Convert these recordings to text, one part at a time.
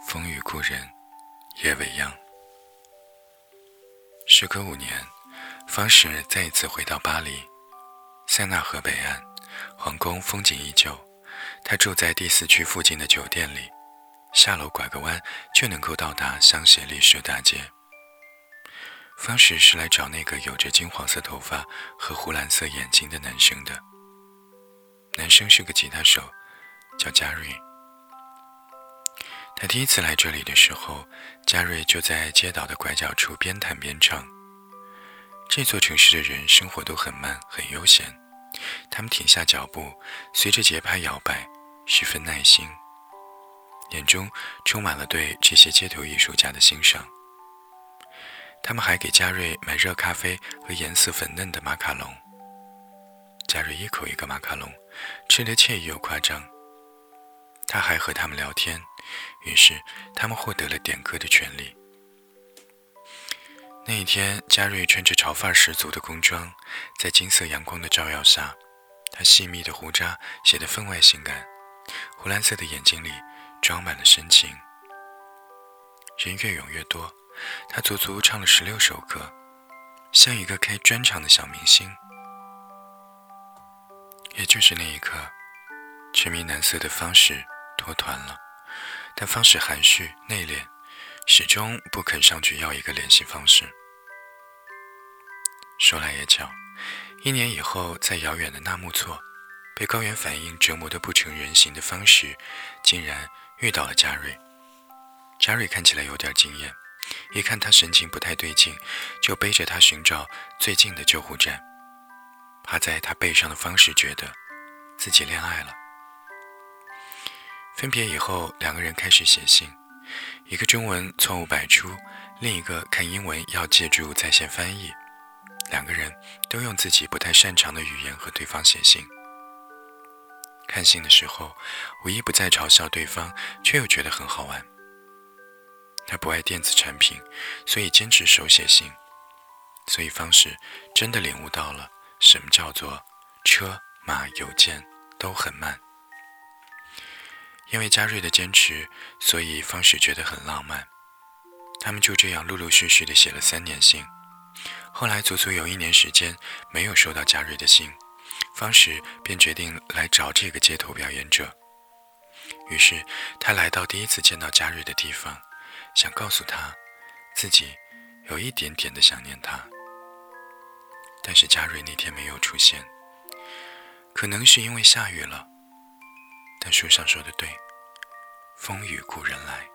风雨故人，夜未央。时隔五年，方石再一次回到巴黎，塞纳河北岸，皇宫风景依旧。他住在第四区附近的酒店里，下楼拐个弯就能够到达香榭丽舍大街。方石是来找那个有着金黄色头发和湖蓝色眼睛的男生的。男生是个吉他手，叫加瑞。他第一次来这里的时候，嘉瑞就在街道的拐角处边弹边唱。这座城市的人生活都很慢，很悠闲，他们停下脚步，随着节拍摇摆，十分耐心，眼中充满了对这些街头艺术家的欣赏。他们还给嘉瑞买热咖啡和颜色粉嫩的马卡龙。嘉瑞一口一个马卡龙，吃得惬意又夸张。他还和他们聊天，于是他们获得了点歌的权利。那一天，嘉瑞穿着潮范十足的工装，在金色阳光的照耀下，他细密的胡渣显得分外性感，湖蓝色的眼睛里装满了深情。人越涌越多，他足足唱了十六首歌，像一个开专场的小明星。也就是那一刻，痴迷男色的方式。脱团了，但方式含蓄内敛，始终不肯上去要一个联系方式。说来也巧，一年以后，在遥远的纳木错，被高原反应折磨得不成人形的方式，竟然遇到了嘉瑞。嘉瑞看起来有点惊艳，一看他神情不太对劲，就背着他寻找最近的救护站。趴在他背上的方式觉得自己恋爱了。分别以后，两个人开始写信，一个中文错误百出，另一个看英文要借助在线翻译。两个人都用自己不太擅长的语言和对方写信。看信的时候，无一不在嘲笑对方，却又觉得很好玩。他不爱电子产品，所以坚持手写信。所以方式真的领悟到了什么叫做车马邮件都很慢。因为嘉瑞的坚持，所以方史觉得很浪漫。他们就这样陆陆续续地写了三年信。后来足足有一年时间没有收到嘉瑞的信，方史便决定来找这个街头表演者。于是他来到第一次见到嘉瑞的地方，想告诉他自己有一点点的想念他。但是嘉瑞那天没有出现，可能是因为下雨了。但书上说的对，风雨故人来。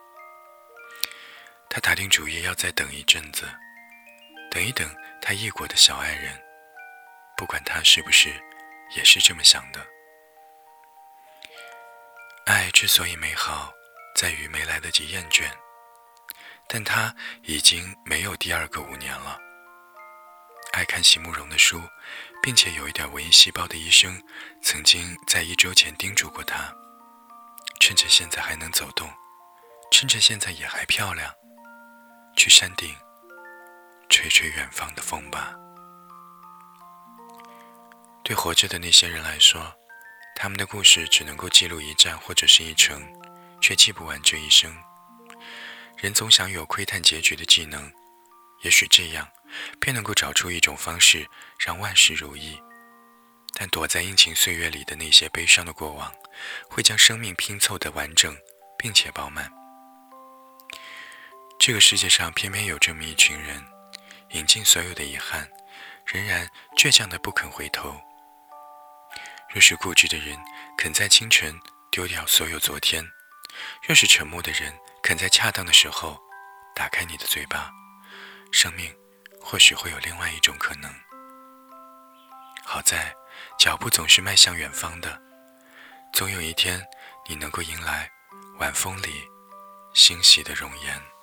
他打定主意要再等一阵子，等一等他异国的小爱人，不管他是不是也是这么想的。爱之所以美好，在于没来得及厌倦，但他已经没有第二个五年了。爱看席慕容的书，并且有一点文艺细胞的医生，曾经在一周前叮嘱过他。趁着现在还能走动，趁着现在也还漂亮，去山顶吹吹远方的风吧。对活着的那些人来说，他们的故事只能够记录一站或者是一程，却记不完这一生。人总想有窥探结局的技能，也许这样便能够找出一种方式让万事如意。但躲在阴晴岁月里的那些悲伤的过往，会将生命拼凑的完整并且饱满。这个世界上偏偏有这么一群人，饮尽所有的遗憾，仍然倔强的不肯回头。若是固执的人肯在清晨丢掉所有昨天，若是沉默的人肯在恰当的时候打开你的嘴巴，生命或许会有另外一种可能。好在。脚步总是迈向远方的，总有一天，你能够迎来晚风里欣喜的容颜。